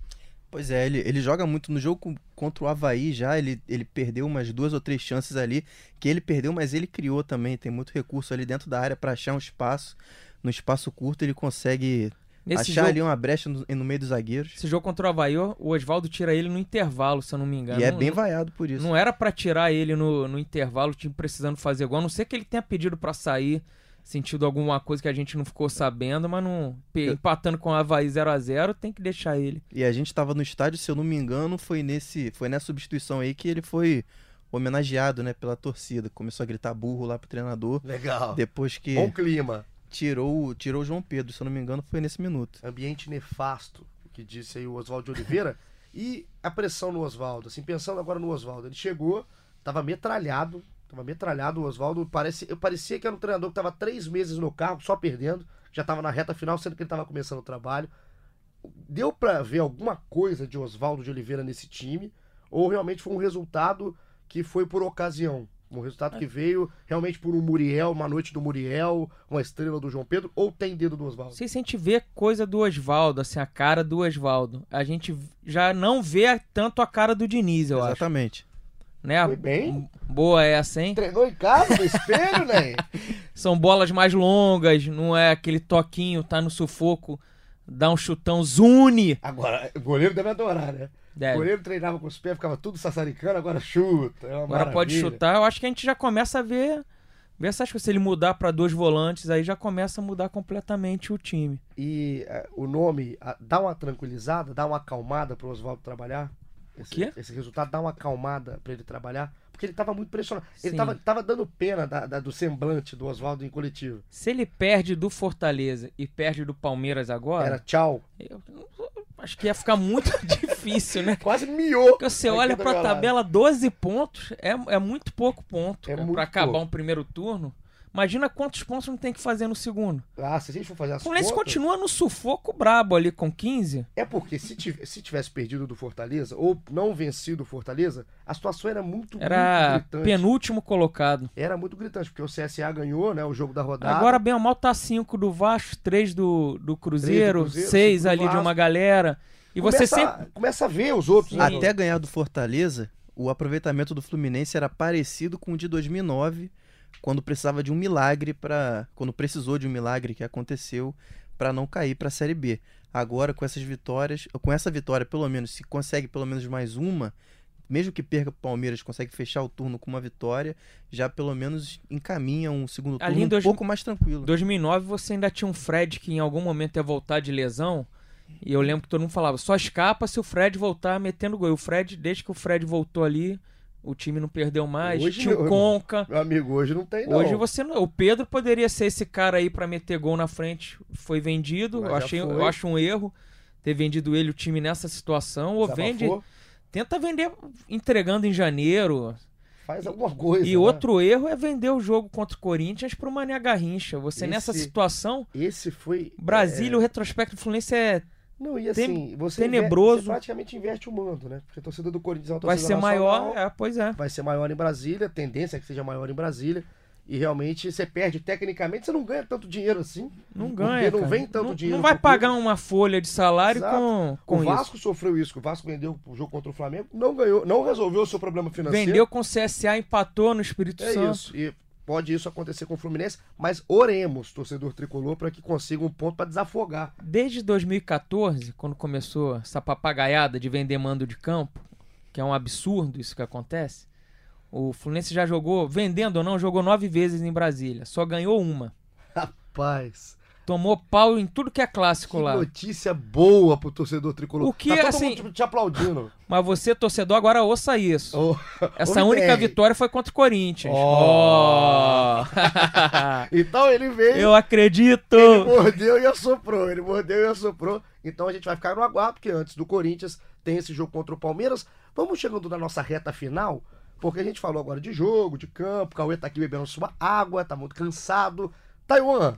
Speaker 3: Pois é, ele, ele joga muito no jogo contra o Havaí já, ele, ele perdeu umas duas ou três chances ali, que ele perdeu, mas ele criou também, tem muito recurso ali dentro da área para achar um espaço. no espaço curto ele consegue
Speaker 2: Nesse
Speaker 3: achar
Speaker 2: jogo,
Speaker 3: ali uma brecha no, no meio dos zagueiros.
Speaker 2: esse jogo contra o Havaí, o Oswaldo tira ele no intervalo, se eu não me engano.
Speaker 3: E é
Speaker 2: Não-
Speaker 3: bem vaiado por isso.
Speaker 2: Não era pra tirar ele no, no intervalo, o time precisando fazer gol. A não ser que ele tenha pedido pra sair, sentido alguma coisa que a gente não ficou sabendo, mas não. Empatando com o Havaí 0x0, tem que deixar ele.
Speaker 3: E a gente tava no estádio, se eu não me engano, foi nesse, foi nessa substituição aí que ele foi homenageado, né, pela torcida. Começou a gritar burro lá pro treinador.
Speaker 1: Legal.
Speaker 3: Depois que
Speaker 1: Bom clima.
Speaker 3: Tirou, tirou o João Pedro, se eu não me engano, foi nesse minuto.
Speaker 1: Ambiente nefasto, o que disse aí o Oswaldo de Oliveira. e a pressão no Oswaldo, assim, pensando agora no Oswaldo. Ele chegou, tava metralhado, tava metralhado o Oswaldo. Parece, eu parecia que era um treinador que tava três meses no carro, só perdendo. Já tava na reta final, sendo que ele tava começando o trabalho. Deu pra ver alguma coisa de Oswaldo de Oliveira nesse time? Ou realmente foi um resultado que foi por ocasião? Um resultado que veio realmente por um Muriel, uma noite do Muriel, uma estrela do João Pedro, ou tem dedo do Oswaldo?
Speaker 2: Sei se a gente vê coisa do Oswaldo, assim, a cara do Oswaldo. A gente já não vê tanto a cara do Diniz, eu acho.
Speaker 3: Exatamente.
Speaker 2: Né?
Speaker 1: Foi bem.
Speaker 2: Boa essa, hein?
Speaker 1: Treinou em casa, no espelho, né?
Speaker 2: São bolas mais longas, não é aquele toquinho, tá no sufoco, dá um chutão, zune.
Speaker 1: Agora, o goleiro deve adorar, né? O
Speaker 2: Deve.
Speaker 1: goleiro treinava com os pés, ficava tudo sassaricando, agora chuta. é
Speaker 2: Agora pode
Speaker 1: maravilha.
Speaker 2: chutar. Eu acho que a gente já começa a ver, ver essas coisas. Se ele mudar pra dois volantes, aí já começa a mudar completamente o time.
Speaker 1: E eh, o nome ah, dá uma tranquilizada, dá uma acalmada pro Oswaldo trabalhar? Esse,
Speaker 2: quê?
Speaker 1: esse resultado dá uma acalmada pra ele trabalhar? Porque ele tava muito pressionado. Ele
Speaker 2: Sim.
Speaker 1: tava, tava dando pena da- da- do semblante do Oswaldo em coletivo.
Speaker 2: Se ele perde do Fortaleza e perde do Palmeiras agora,
Speaker 1: Era tchau.
Speaker 2: eu acho que ia ficar muito difícil, né?
Speaker 1: Quase miou.
Speaker 2: Porque você olha pra tabela, 12 pontos é, é muito pouco ponto
Speaker 1: É muito
Speaker 2: acabar um primeiro turno. Imagina quantos pontos não tem que fazer no segundo.
Speaker 1: Ah, se a gente for fazer as
Speaker 2: O Fluminense
Speaker 1: contas...
Speaker 2: continua no sufoco brabo ali com 15.
Speaker 1: É porque se, tiv- se tivesse perdido do Fortaleza, ou não vencido o Fortaleza, a situação era muito, muito
Speaker 2: Era
Speaker 1: gritante.
Speaker 2: penúltimo colocado.
Speaker 1: Era muito gritante, porque o CSA ganhou, né, o jogo da rodada.
Speaker 2: Agora, bem ou mal, tá 5 do Vasco, 3 do, do Cruzeiro,
Speaker 1: Cruzeiro,
Speaker 2: 6
Speaker 1: cinco do
Speaker 2: ali de
Speaker 1: Vasco.
Speaker 2: uma galera. E você
Speaker 1: começa,
Speaker 2: sempre.
Speaker 1: começa a ver os outros.
Speaker 2: Sim.
Speaker 1: né?
Speaker 3: Até ganhar do Fortaleza, o aproveitamento do Fluminense era parecido com o de 2009, quando precisava de um milagre para, quando precisou de um milagre que aconteceu para não cair para a Série B. Agora com essas vitórias, com essa vitória pelo menos, se consegue pelo menos mais uma, mesmo que perca pro Palmeiras, consegue fechar o turno com uma vitória, já pelo menos encaminha um segundo turno um
Speaker 2: dois-
Speaker 3: pouco mais tranquilo.
Speaker 2: 2009 você ainda tinha um Fred que em algum momento ia voltar de lesão. E eu lembro que todo mundo falava, só escapa se o Fred voltar metendo gol. E o Fred, desde que o Fred voltou ali, o time não perdeu mais.
Speaker 1: Hoje
Speaker 2: tinha
Speaker 1: não,
Speaker 2: o Conca.
Speaker 1: Meu amigo, hoje não tem, não.
Speaker 2: Hoje você não. O Pedro poderia ser esse cara aí pra meter gol na frente. Foi vendido.
Speaker 1: Mas
Speaker 2: Eu, achei,
Speaker 1: foi.
Speaker 2: eu acho um erro ter vendido ele, o time, nessa situação. Ou
Speaker 1: Desabafou,
Speaker 2: vende. Tenta vender entregando em janeiro.
Speaker 1: Faz alguma coisa.
Speaker 2: E
Speaker 1: né?
Speaker 2: outro erro é vender o jogo contra o Corinthians pro Mané Garrincha. Você nessa
Speaker 1: Esse-
Speaker 2: situação.
Speaker 1: Esse foi.
Speaker 2: Brasília, o retrospecto do Fluminense é,
Speaker 1: Não, e assim, você,
Speaker 2: tenebroso.
Speaker 1: inver- você praticamente inverte o mando, né? Porque a torcida do Corinthians é uma
Speaker 2: vai ser maior. É, pois é.
Speaker 1: Vai ser maior em Brasília, a tendência é que seja maior em Brasília. E realmente você perde tecnicamente, você não ganha tanto dinheiro assim.
Speaker 2: Não
Speaker 1: Porque
Speaker 2: ganha.
Speaker 1: não vem tanto
Speaker 2: não,
Speaker 1: dinheiro
Speaker 2: Não vai
Speaker 1: clube.
Speaker 2: pagar uma folha de salário
Speaker 1: Exato.
Speaker 2: com, com
Speaker 1: o
Speaker 2: isso.
Speaker 1: Vasco sofreu isso, o Vasco vendeu o jogo contra o Flamengo, não ganhou, não resolveu o seu problema financeiro.
Speaker 2: Vendeu com o CSA, empatou no Espírito
Speaker 1: É
Speaker 2: Santo.
Speaker 1: isso. E pode isso acontecer com o Fluminense, mas oremos, torcedor tricolor, para que consiga um ponto para desafogar.
Speaker 2: Desde 2014, quando começou essa papagaiada de vender mando de campo, que é um absurdo isso que acontece, o Fluminense já jogou, vendendo ou não, jogou nove vezes em Brasília. Só ganhou uma.
Speaker 1: Rapaz,
Speaker 2: Tomou pau em tudo que é
Speaker 1: que
Speaker 2: clássico lá.
Speaker 1: notícia boa pro torcedor tricolor.
Speaker 2: O que,
Speaker 1: tá todo
Speaker 2: assim-
Speaker 1: mundo te aplaudindo.
Speaker 2: Mas você, torcedor, agora ouça isso.
Speaker 1: Ô,
Speaker 2: Essa única vitória foi contra o Corinthians.
Speaker 1: Ó.
Speaker 2: Ó.
Speaker 1: Então ele veio,
Speaker 2: Eu acredito!
Speaker 1: ele mordeu e assoprou, ele mordeu e assoprou. Então a gente vai ficar no aguardo, porque antes do Corinthians tem esse jogo contra o Palmeiras. Vamos chegando na nossa reta final, porque a gente falou agora de jogo, de campo, o Cauê tá aqui bebendo sua água, tá muito cansado. Taiwan,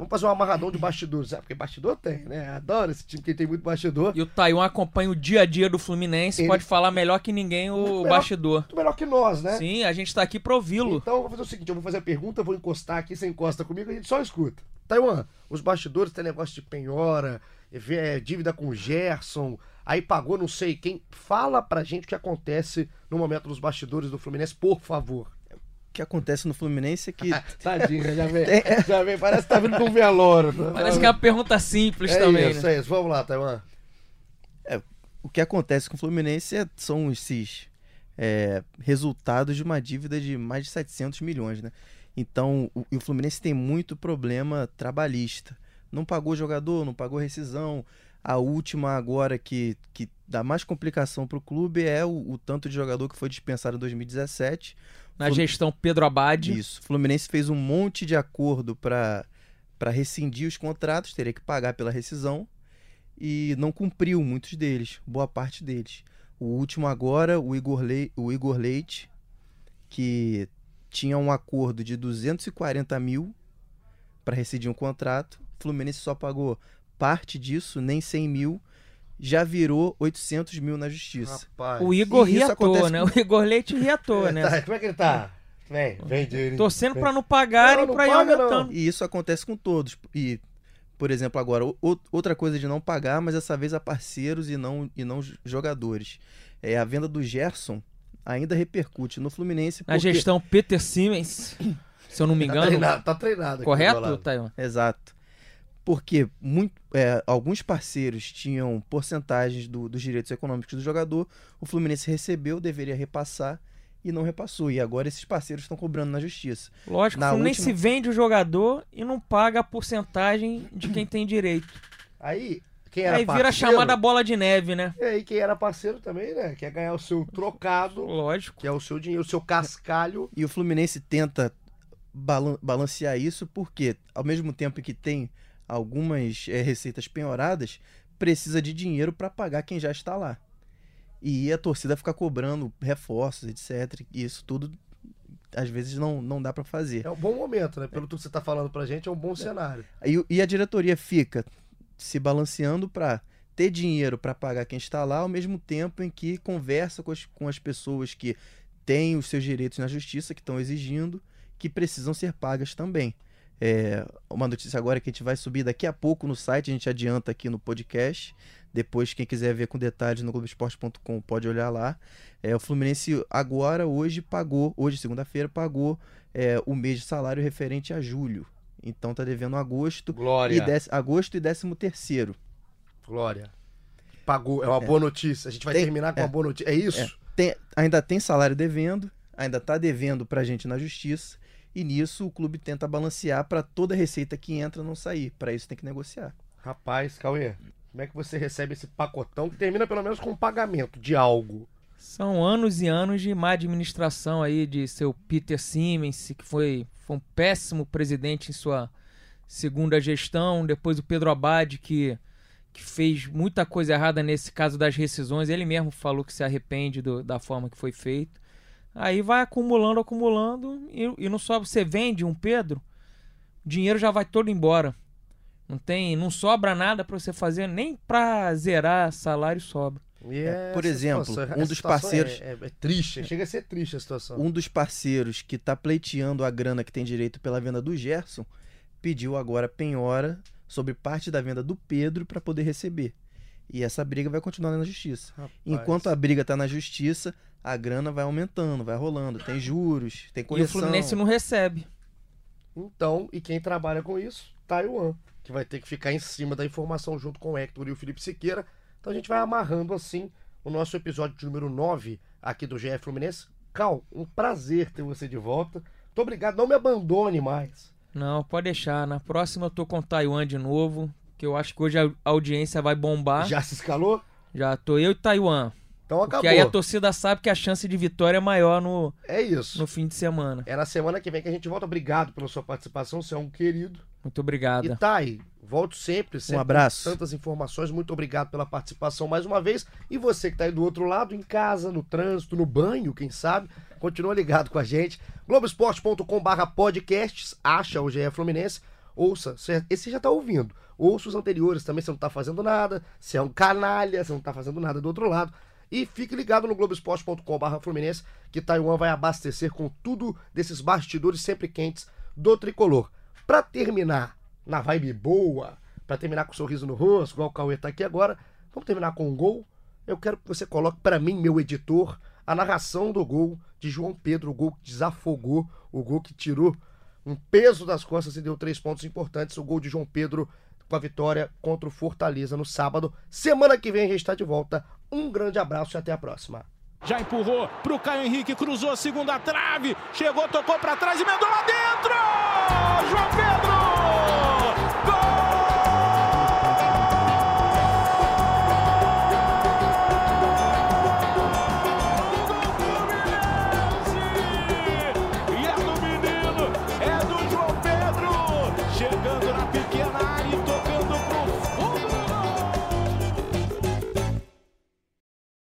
Speaker 1: vamos fazer um amarradão de bastidores. Porque bastidor tem, né? Adoro esse time que tem muito bastidor.
Speaker 2: E o Taiwan acompanha o dia a dia do Fluminense,
Speaker 1: Ele-
Speaker 2: pode falar melhor que ninguém o
Speaker 1: Melhor-
Speaker 2: bastidor.
Speaker 1: Muito melhor que nós, né?
Speaker 2: Sim, a gente tá aqui pra ouvi-lo.
Speaker 1: Então eu vou fazer o seguinte, eu vou fazer a pergunta, vou encostar aqui, você encosta comigo, a gente só escuta. Taiwan, os bastidores tem negócio de penhora, é, dívida com o Gerson, aí pagou não sei quem. Fala pra gente o que acontece no momento dos bastidores do Fluminense, por favor.
Speaker 3: Que acontece no Fluminense é que
Speaker 1: Tadinha, já vem, já vem, parece que tá vindo de um velório.
Speaker 2: Parece que é uma pergunta simples
Speaker 1: é
Speaker 2: também,
Speaker 1: isso,
Speaker 2: né?
Speaker 1: é isso. Vamos lá, Taiwan.
Speaker 3: o que acontece com o Fluminense é- são esses é, resultados de uma dívida de mais de 700 milhões, né? Então, o, e o Fluminense tem muito problema trabalhista. Não pagou jogador, não pagou rescisão. A última agora que, que dá mais complicação para o clube é o, o tanto de jogador que foi dispensado em 2017.
Speaker 2: Na gestão Pedro Abad.
Speaker 3: Isso. O Fluminense fez um monte de acordo para para rescindir os contratos, teria que pagar pela rescisão e não cumpriu muitos deles, boa parte deles. O último agora, o Igor, Le... o Igor Leite, que tinha um acordo de 240 mil para rescindir um contrato, o Fluminense só pagou parte disso, nem 100 mil, já virou 800 mil na justiça.
Speaker 1: Rapaz.
Speaker 2: O Igor
Speaker 3: E isso
Speaker 2: ri à toa, né?
Speaker 3: com-
Speaker 2: O Igor Leite ri à toa, né?
Speaker 1: Tá, como é que ele tá? Vem, vem, dinheiro.
Speaker 2: Torcendo pra não pagarem,
Speaker 1: não
Speaker 2: pra ir
Speaker 1: não.
Speaker 2: aumentando.
Speaker 3: E isso acontece com todos. E, por exemplo, agora, outra coisa de não pagar, mas dessa vez a parceiros e não, e não jogadores. É, a venda do Gerson ainda repercute no Fluminense.
Speaker 2: Na
Speaker 3: porque-
Speaker 2: gestão Peter Siemens, se eu não me
Speaker 1: Tá
Speaker 2: engano.
Speaker 1: treinado, tá treinado. aqui do
Speaker 2: Correto. Taiwan?
Speaker 3: Exato. Porque muito, é, alguns parceiros tinham porcentagens do- dos direitos econômicos do jogador, o Fluminense recebeu, deveria repassar e não repassou. E agora esses parceiros estão cobrando na justiça.
Speaker 2: Lógico,
Speaker 3: Na
Speaker 2: o Fluminense
Speaker 3: última-
Speaker 2: vende o jogador e não paga a porcentagem de quem tem direito.
Speaker 1: Aí, quem era
Speaker 2: Aí vira a
Speaker 1: parceiro...
Speaker 2: chamada bola de neve, né?
Speaker 1: E aí, quem era parceiro também, né? Quer ganhar o seu trocado,
Speaker 2: Lógico.
Speaker 1: que é o seu dinheiro, o seu cascalho.
Speaker 3: E o Fluminense tenta balan- balancear isso porque, ao mesmo tempo que tem algumas eh, receitas penhoradas, precisa de dinheiro para pagar quem já está lá. E a torcida fica cobrando reforços, etc. E isso tudo, às vezes, não, não dá para fazer.
Speaker 1: É um bom momento, né? Pelo que você tá falando pra gente, é um bom cenário.
Speaker 3: E, e a diretoria fica se balanceando para ter dinheiro para pagar quem está lá, ao mesmo tempo em que conversa com as, com as pessoas que têm os seus direitos na justiça, que estão exigindo, que precisam ser pagas também. É, uma notícia agora que a gente vai subir daqui a pouco no site, a gente adianta aqui no podcast. Depois, quem quiser ver com detalhes no Globoesporte.com pode olhar lá. É, o Fluminense agora, hoje, pagou, hoje, segunda-feira, pagou é, o mês de salário referente a julho. Então tá devendo agosto
Speaker 1: Glória.
Speaker 3: e dez, agosto e décimo terceiro.
Speaker 1: Glória. Pagou. É uma boa notícia. A gente vai
Speaker 3: Tem-
Speaker 1: terminar com
Speaker 3: é.
Speaker 1: uma boa notícia. É isso?
Speaker 3: É. Tem- ainda tem salário devendo, ainda tá devendo pra gente na justiça. E nisso o clube tenta balancear pra toda receita que entra não sair. Pra isso tem que negociar.
Speaker 1: Rapaz, Cauê, como é que você recebe esse pacotão que termina pelo menos com um pagamento de algo?
Speaker 2: São anos e anos de má administração aí de seu Peter Siemens, que foi, foi um péssimo presidente em sua segunda gestão. Depois o Pedro Abad, que, que fez muita coisa errada nesse caso das rescisões. Ele mesmo falou que se arrepende do- da forma que foi feito. Aí vai acumulando, acumulando, e, e não só você vende um Pedro, o dinheiro já vai todo embora. Não tem, não sobra nada pra você fazer, nem pra zerar salário sobra.
Speaker 1: E
Speaker 3: É, por exemplo,
Speaker 1: situação-
Speaker 3: um dos
Speaker 1: situação
Speaker 3: parceiros-
Speaker 1: É, é- é triste, chega a ser triste a situação.
Speaker 3: Um dos parceiros que tá pleiteando a grana que tem direito pela venda do Gerson pediu agora penhora sobre parte da venda do Pedro pra poder receber. E essa briga vai continuar na justiça.
Speaker 1: Rapaz.
Speaker 3: Enquanto a briga tá na justiça, a grana vai aumentando, vai rolando. Tem juros, tem
Speaker 2: E o
Speaker 3: correção.
Speaker 2: Fluminense não recebe.
Speaker 1: Então, e quem trabalha com isso? Taiwan, que vai ter que ficar em cima da informação junto com o Hector e o Felipe Siqueira. Então a gente vai amarrando assim o nosso episódio de número 9 aqui do GF Fluminense. Cal, um prazer ter você de volta. Muito obrigado, não me abandone mais.
Speaker 2: Não, pode deixar. Na próxima eu tô com o Taiwan de novo. Que eu acho que hoje a audiência vai bombar. Já,
Speaker 1: Já se escalou?
Speaker 2: tô eu e Taiwan.
Speaker 1: Então
Speaker 2: Porque
Speaker 1: acabou.
Speaker 2: aí a torcida sabe que a chance de vitória é maior no,
Speaker 1: É isso.
Speaker 2: no fim de semana.
Speaker 1: É na semana que vem que a gente volta. Obrigado pela sua participação, você é um querido.
Speaker 2: Muito obrigada.
Speaker 1: E Thay, volto sempre, sempre
Speaker 3: Um abraço.
Speaker 1: tantas informações. Muito obrigado pela participação mais uma vez. E você que tá aí do outro lado, em casa, no trânsito, no banho, quem sabe, continua ligado com a gente. Globoesporte.com/barra podcasts, acha o GE Fluminense. Ouça, esse você já tá ouvindo. Ouça os anteriores também, você não tá fazendo nada. Você é um canalha, você não tá fazendo nada do outro lado. E fique ligado no Globoesporte.com/barra Fluminense, que Taiwan vai abastecer com tudo desses bastidores sempre quentes do tricolor. Pra terminar na vibe boa, pra terminar com um sorriso no rosto, igual o Cauê tá aqui agora, vamos terminar com um gol. Eu quero que você coloque pra mim, meu editor, a narração do gol de João Pedro, o gol que desafogou, o gol que tirou um peso das costas e deu três pontos importantes. O gol de João Pedro com a vitória contra o Fortaleza no sábado. Semana que vem a gente está de volta. Um grande abraço e até a próxima.
Speaker 4: Já empurrou pro Caio Henrique, cruzou a segunda trave, chegou, tocou para trás e mandou lá dentro! João Pedro!